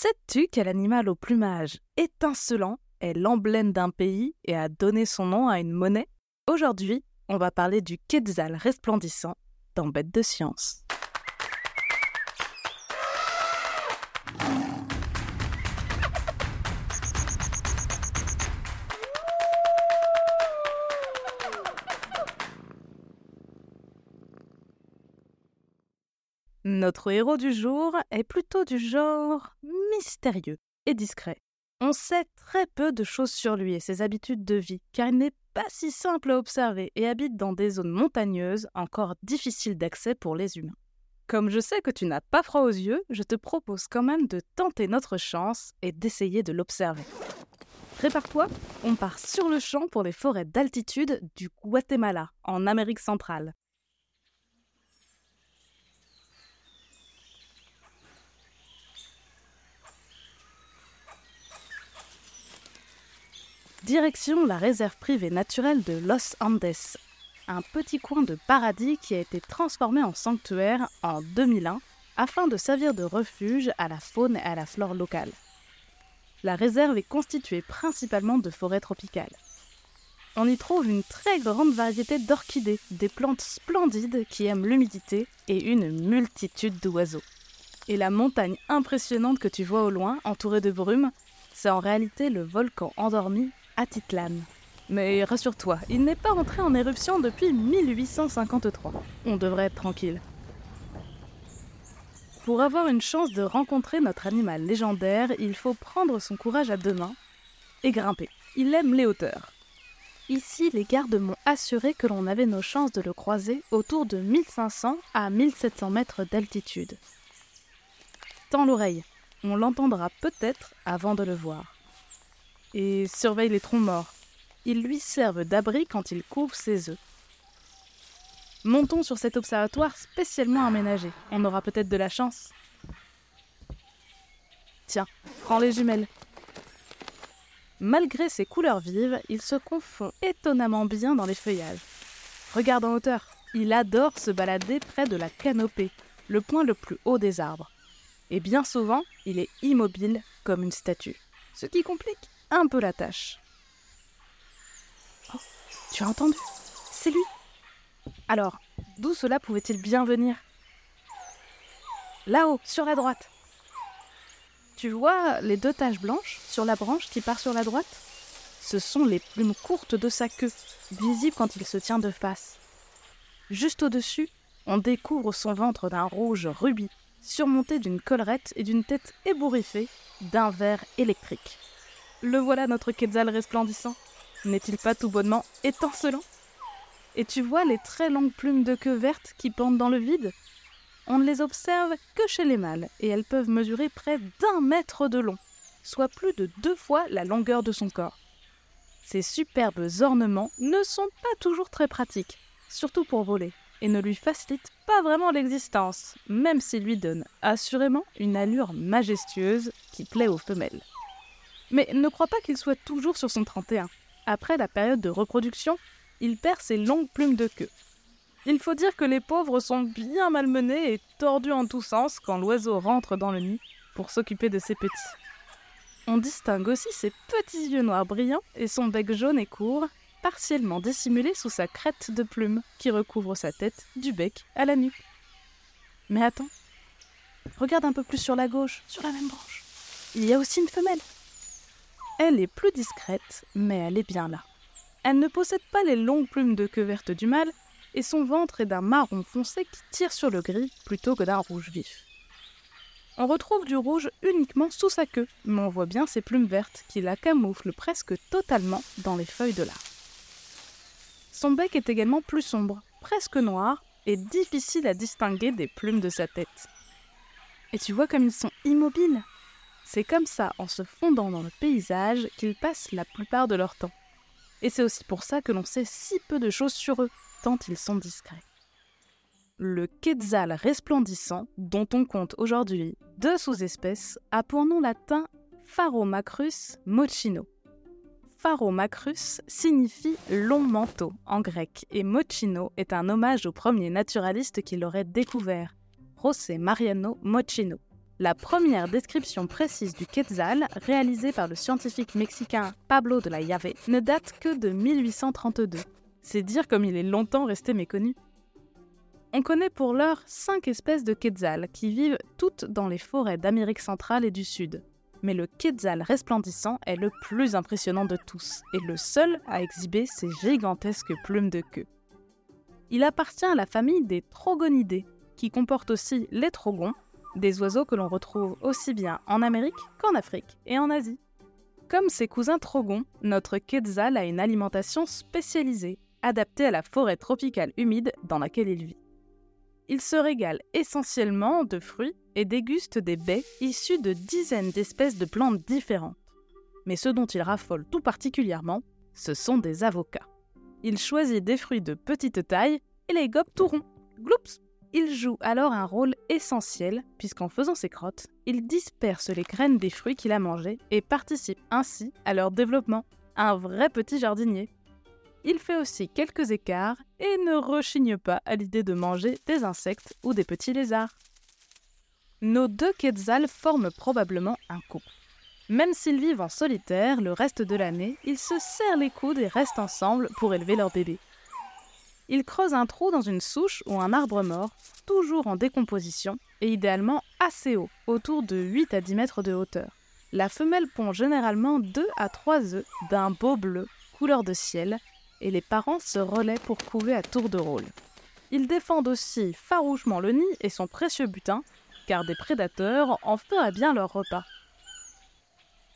Sais-tu quel animal au plumage étincelant est l'emblème d'un pays et a donné son nom à une monnaie? Aujourd'hui, on va parler du quetzal resplendissant dans Bête de science. Notre héros du jour est plutôt du genre mystérieux et discret. On sait très peu de choses sur lui et ses habitudes de vie, car il n'est pas si simple à observer et habite dans des zones montagneuses encore difficiles d'accès pour les humains. Comme je sais que tu n'as pas froid aux yeux, je te propose quand même de tenter notre chance et d'essayer de l'observer. Prépare-toi, on part sur le champ pour les forêts d'altitude du Guatemala, en Amérique centrale. Direction la réserve privée naturelle de Los Andes, un petit coin de paradis qui a été transformé en sanctuaire en 2001 afin de servir de refuge à la faune et à la flore locale. La réserve est constituée principalement de forêts tropicales. On y trouve une très grande variété d'orchidées, des plantes splendides qui aiment l'humidité et une multitude d'oiseaux. Et la montagne impressionnante que tu vois au loin, entourée de brume, c'est en réalité le volcan endormi Atitlan. Mais rassure-toi, il n'est pas entré en éruption depuis 1853. On devrait être tranquille. Pour avoir une chance de rencontrer notre animal légendaire, il faut prendre son courage à deux mains et grimper. Il aime les hauteurs. Ici, les gardes m'ont assuré que l'on avait nos chances de le croiser autour de 1500 à 1700 mètres d'altitude. Tends l'oreille, on l'entendra peut-être avant de le voir et surveille les troncs morts. Ils lui servent d'abri quand il couvre ses œufs. Montons sur cet observatoire spécialement aménagé. On aura peut-être de la chance. Tiens, prends les jumelles. Malgré ses couleurs vives, il se confond étonnamment bien dans les feuillages. Regarde en hauteur. Il adore se balader près de la canopée, le point le plus haut des arbres. Et bien souvent, il est immobile comme une statue. Ce qui complique un peu la tâche. Oh, tu as entendu? C'est lui. Alors, d'où cela pouvait-il bien venir? Là-haut, sur la droite. Tu vois les deux taches blanches sur la branche qui part sur la droite? Ce sont les plumes courtes de sa queue, visibles quand il se tient de face. Juste au-dessus, on découvre son ventre d'un rouge rubis, surmonté d'une collerette et d'une tête ébouriffée d'un verre électrique. Le voilà notre quetzal resplendissant. N'est-il pas tout bonnement étincelant? Et tu vois les très longues plumes de queue verte qui pendent dans le vide? On ne les observe que chez les mâles, et elles peuvent mesurer près d'un mètre de long, soit plus de deux fois la longueur de son corps. Ces superbes ornements ne sont pas toujours très pratiques, surtout pour voler, et ne lui facilitent pas vraiment l'existence, même s'ils lui donnent assurément une allure majestueuse qui plaît aux femelles. Mais ne crois pas qu'il soit toujours sur son 31. Après la période de reproduction, il perd ses longues plumes de queue. Il faut dire que les pauvres sont bien malmenés et tordus en tous sens quand l'oiseau rentre dans le nid pour s'occuper de ses petits. On distingue aussi ses petits yeux noirs brillants et son bec jaune et court, partiellement dissimulé sous sa crête de plumes qui recouvre sa tête du bec à la nuque. Mais attends, regarde un peu plus sur la gauche, sur la même branche. Il y a aussi une femelle. Elle est plus discrète, mais elle est bien là. Elle ne possède pas les longues plumes de queue verte du mâle, et son ventre est d'un marron foncé qui tire sur le gris plutôt que d'un rouge vif. On retrouve du rouge uniquement sous sa queue, mais on voit bien ses plumes vertes qui la camouflent presque totalement dans les feuilles de l'arbre. Son bec est également plus sombre, presque noir, et difficile à distinguer des plumes de sa tête. Et tu vois comme ils sont immobiles c'est comme ça, en se fondant dans le paysage, qu'ils passent la plupart de leur temps. Et c'est aussi pour ça que l'on sait si peu de choses sur eux, tant ils sont discrets. Le quetzal resplendissant, dont on compte aujourd'hui deux sous-espèces, a pour nom latin Pharomacrus mochino. Pharomacrus signifie long manteau en grec et mochino est un hommage au premier naturaliste qui l'aurait découvert, José Mariano Mochino. La première description précise du quetzal, réalisée par le scientifique mexicain Pablo de la Llave, ne date que de 1832. C'est dire comme il est longtemps resté méconnu. On connaît pour l'heure cinq espèces de quetzal qui vivent toutes dans les forêts d'Amérique centrale et du Sud. Mais le quetzal resplendissant est le plus impressionnant de tous et le seul à exhiber ses gigantesques plumes de queue. Il appartient à la famille des trogonidés, qui comporte aussi les trogons, des oiseaux que l'on retrouve aussi bien en Amérique qu'en Afrique et en Asie. Comme ses cousins trogons, notre quetzal a une alimentation spécialisée, adaptée à la forêt tropicale humide dans laquelle il vit. Il se régale essentiellement de fruits et déguste des baies issues de dizaines d'espèces de plantes différentes. Mais ce dont il raffole tout particulièrement, ce sont des avocats. Il choisit des fruits de petite taille et les gobe tout ronds. Gloups il joue alors un rôle essentiel, puisqu'en faisant ses crottes, il disperse les graines des fruits qu'il a mangés et participe ainsi à leur développement. Un vrai petit jardinier. Il fait aussi quelques écarts et ne rechigne pas à l'idée de manger des insectes ou des petits lézards. Nos deux quetzals forment probablement un couple. Même s'ils vivent en solitaire le reste de l'année, ils se serrent les coudes et restent ensemble pour élever leur bébé. Il creuse un trou dans une souche ou un arbre mort, toujours en décomposition, et idéalement assez haut, autour de 8 à 10 mètres de hauteur. La femelle pond généralement 2 à 3 œufs d'un beau bleu, couleur de ciel, et les parents se relaient pour couver à tour de rôle. Ils défendent aussi farouchement le nid et son précieux butin, car des prédateurs en feraient bien leur repas.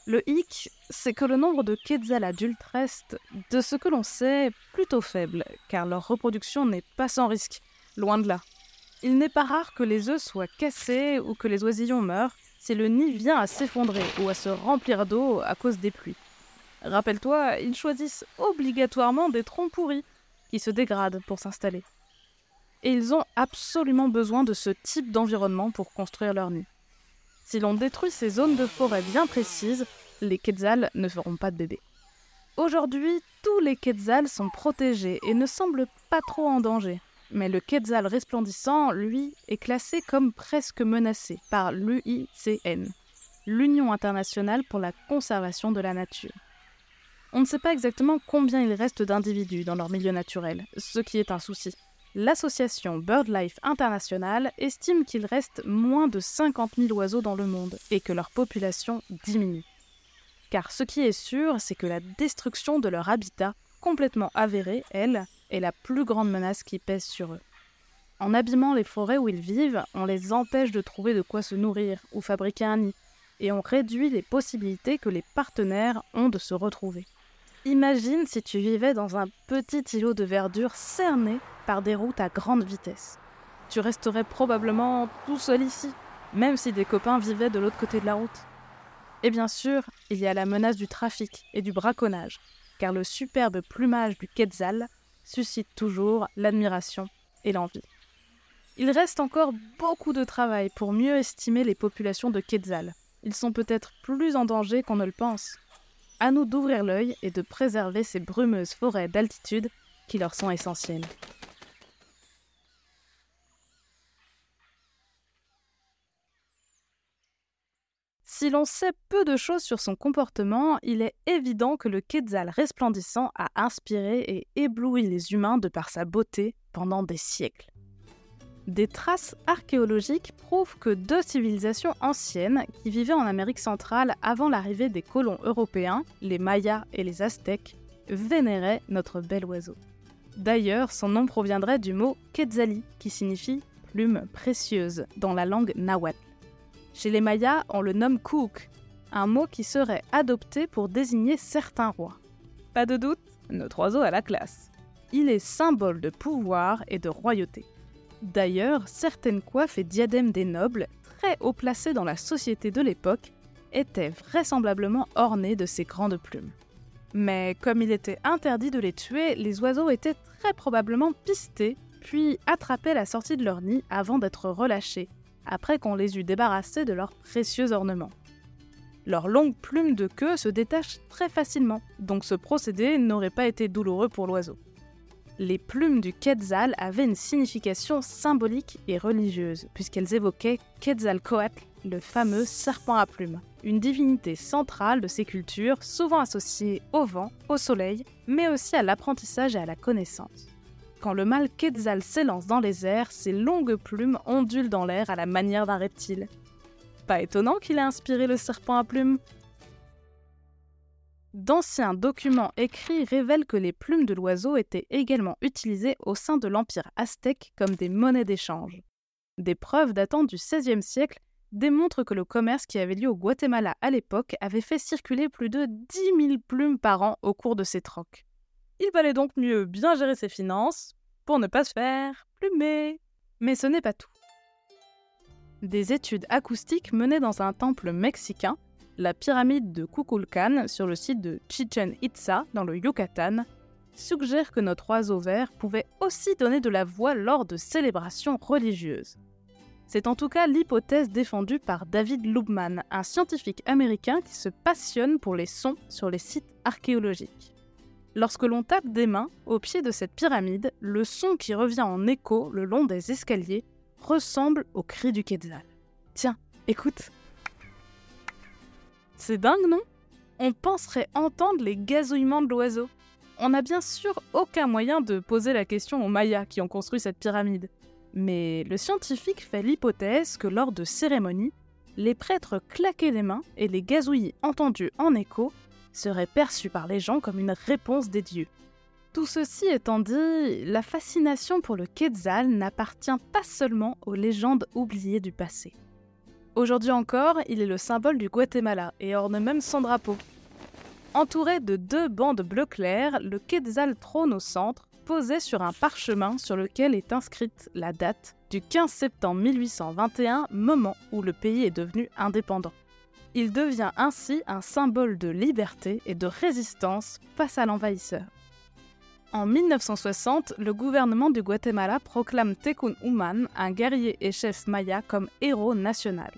Le hic, c'est que le nombre de quetzals adultes reste, de ce que l'on sait, plutôt faible, car leur reproduction n'est pas sans risque, loin de là. Il n'est pas rare que les œufs soient cassés ou que les oisillons meurent si le nid vient à s'effondrer ou à se remplir d'eau à cause des pluies. Rappelle-toi, ils choisissent obligatoirement des troncs pourris qui se dégradent pour s'installer. Et ils ont absolument besoin de ce type d'environnement pour construire leur nid. Si l'on détruit ces zones de forêt bien précises, les quetzals ne feront pas de bébés. Aujourd'hui, tous les quetzals sont protégés et ne semblent pas trop en danger. Mais le quetzal resplendissant, lui, est classé comme presque menacé par l'UICN, l'Union internationale pour la conservation de la nature. On ne sait pas exactement combien il reste d'individus dans leur milieu naturel, ce qui est un souci l'association BirdLife International estime qu'il reste moins de 50 000 oiseaux dans le monde et que leur population diminue. Car ce qui est sûr, c'est que la destruction de leur habitat, complètement avérée, elle, est la plus grande menace qui pèse sur eux. En abîmant les forêts où ils vivent, on les empêche de trouver de quoi se nourrir ou fabriquer un nid, et on réduit les possibilités que les partenaires ont de se retrouver. Imagine si tu vivais dans un petit îlot de verdure cerné par des routes à grande vitesse. Tu resterais probablement tout seul ici, même si des copains vivaient de l'autre côté de la route. Et bien sûr, il y a la menace du trafic et du braconnage, car le superbe plumage du quetzal suscite toujours l'admiration et l'envie. Il reste encore beaucoup de travail pour mieux estimer les populations de quetzal. Ils sont peut-être plus en danger qu'on ne le pense à nous d'ouvrir l'œil et de préserver ces brumeuses forêts d'altitude qui leur sont essentielles. Si l'on sait peu de choses sur son comportement, il est évident que le quetzal resplendissant a inspiré et ébloui les humains de par sa beauté pendant des siècles. Des traces archéologiques prouvent que deux civilisations anciennes qui vivaient en Amérique centrale avant l'arrivée des colons européens, les Mayas et les Aztèques, vénéraient notre bel oiseau. D'ailleurs, son nom proviendrait du mot quetzali, qui signifie plume précieuse dans la langue nahuatl. Chez les Mayas, on le nomme Kouk, un mot qui serait adopté pour désigner certains rois. Pas de doute, notre oiseau a la classe. Il est symbole de pouvoir et de royauté. D'ailleurs, certaines coiffes et diadèmes des nobles, très haut placés dans la société de l'époque, étaient vraisemblablement ornées de ces grandes plumes. Mais comme il était interdit de les tuer, les oiseaux étaient très probablement pistés, puis attrapés à la sortie de leur nid avant d'être relâchés, après qu'on les eût débarrassés de leurs précieux ornements. Leurs longues plumes de queue se détachent très facilement, donc ce procédé n'aurait pas été douloureux pour l'oiseau les plumes du Quetzal avaient une signification symbolique et religieuse, puisqu'elles évoquaient Quetzalcoatl, le fameux serpent à plumes, une divinité centrale de ces cultures, souvent associée au vent, au soleil, mais aussi à l'apprentissage et à la connaissance. Quand le mâle Quetzal s'élance dans les airs, ses longues plumes ondulent dans l'air à la manière d'un reptile. Pas étonnant qu'il ait inspiré le serpent à plumes. D'anciens documents écrits révèlent que les plumes de l'oiseau étaient également utilisées au sein de l'Empire aztèque comme des monnaies d'échange. Des preuves datant du XVIe siècle démontrent que le commerce qui avait lieu au Guatemala à l'époque avait fait circuler plus de 10 000 plumes par an au cours de ces trocs. Il valait donc mieux bien gérer ses finances pour ne pas se faire plumer. Mais ce n'est pas tout. Des études acoustiques menées dans un temple mexicain la pyramide de Kukulkan sur le site de Chichen Itza dans le Yucatan suggère que notre oiseau vert pouvait aussi donner de la voix lors de célébrations religieuses. C'est en tout cas l'hypothèse défendue par David Lubman, un scientifique américain qui se passionne pour les sons sur les sites archéologiques. Lorsque l'on tape des mains au pied de cette pyramide, le son qui revient en écho le long des escaliers ressemble au cri du Quetzal. Tiens, écoute. C'est dingue, non? On penserait entendre les gazouillements de l'oiseau. On n'a bien sûr aucun moyen de poser la question aux Mayas qui ont construit cette pyramide. Mais le scientifique fait l'hypothèse que lors de cérémonies, les prêtres claquaient les mains et les gazouillis entendus en écho seraient perçus par les gens comme une réponse des dieux. Tout ceci étant dit, la fascination pour le Quetzal n'appartient pas seulement aux légendes oubliées du passé. Aujourd'hui encore, il est le symbole du Guatemala et orne même son drapeau. Entouré de deux bandes bleu clair, le Quetzal trône au centre, posé sur un parchemin sur lequel est inscrite la date du 15 septembre 1821, moment où le pays est devenu indépendant. Il devient ainsi un symbole de liberté et de résistance face à l'envahisseur. En 1960, le gouvernement du Guatemala proclame Tekun Uman, un guerrier et chef maya, comme héros national.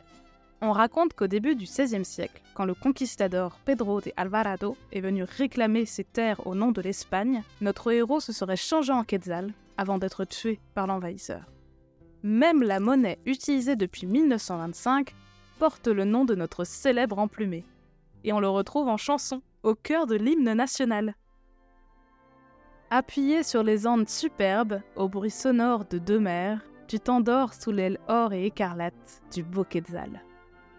On raconte qu'au début du XVIe siècle, quand le conquistador Pedro de Alvarado est venu réclamer ses terres au nom de l'Espagne, notre héros se serait changé en quetzal avant d'être tué par l'envahisseur. Même la monnaie utilisée depuis 1925 porte le nom de notre célèbre emplumé. Et on le retrouve en chanson, au cœur de l'hymne national. Appuyé sur les Andes superbes, au bruit sonore de deux mers, tu t'endors sous l'aile or et écarlate du beau Quetzal.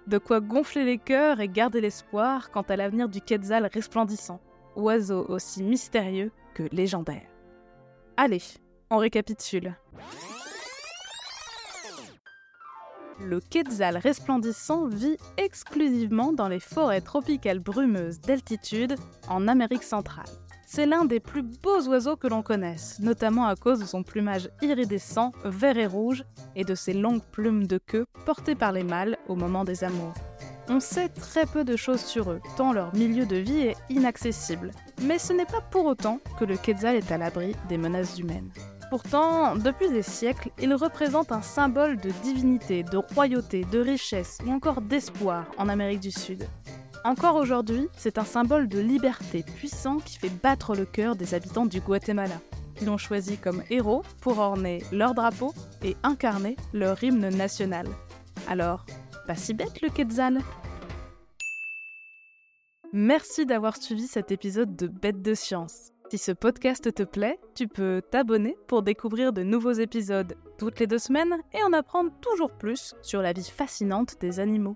De quoi gonfler les cœurs et garder l'espoir quant à l'avenir du Quetzal resplendissant, oiseau aussi mystérieux que légendaire. Allez, on récapitule. Le Quetzal resplendissant vit exclusivement dans les forêts tropicales brumeuses d'altitude en Amérique centrale. C'est l'un des plus beaux oiseaux que l'on connaisse, notamment à cause de son plumage iridescent, vert et rouge, et de ses longues plumes de queue portées par les mâles au moment des amours. On sait très peu de choses sur eux, tant leur milieu de vie est inaccessible. Mais ce n'est pas pour autant que le Quetzal est à l'abri des menaces humaines. Pourtant, depuis des siècles, il représente un symbole de divinité, de royauté, de richesse ou encore d'espoir en Amérique du Sud. Encore aujourd'hui, c'est un symbole de liberté puissant qui fait battre le cœur des habitants du Guatemala, qui l'ont choisi comme héros pour orner leur drapeau et incarner leur hymne national. Alors, pas si bête le Quetzal Merci d'avoir suivi cet épisode de Bête de Science. Si ce podcast te plaît, tu peux t'abonner pour découvrir de nouveaux épisodes toutes les deux semaines et en apprendre toujours plus sur la vie fascinante des animaux.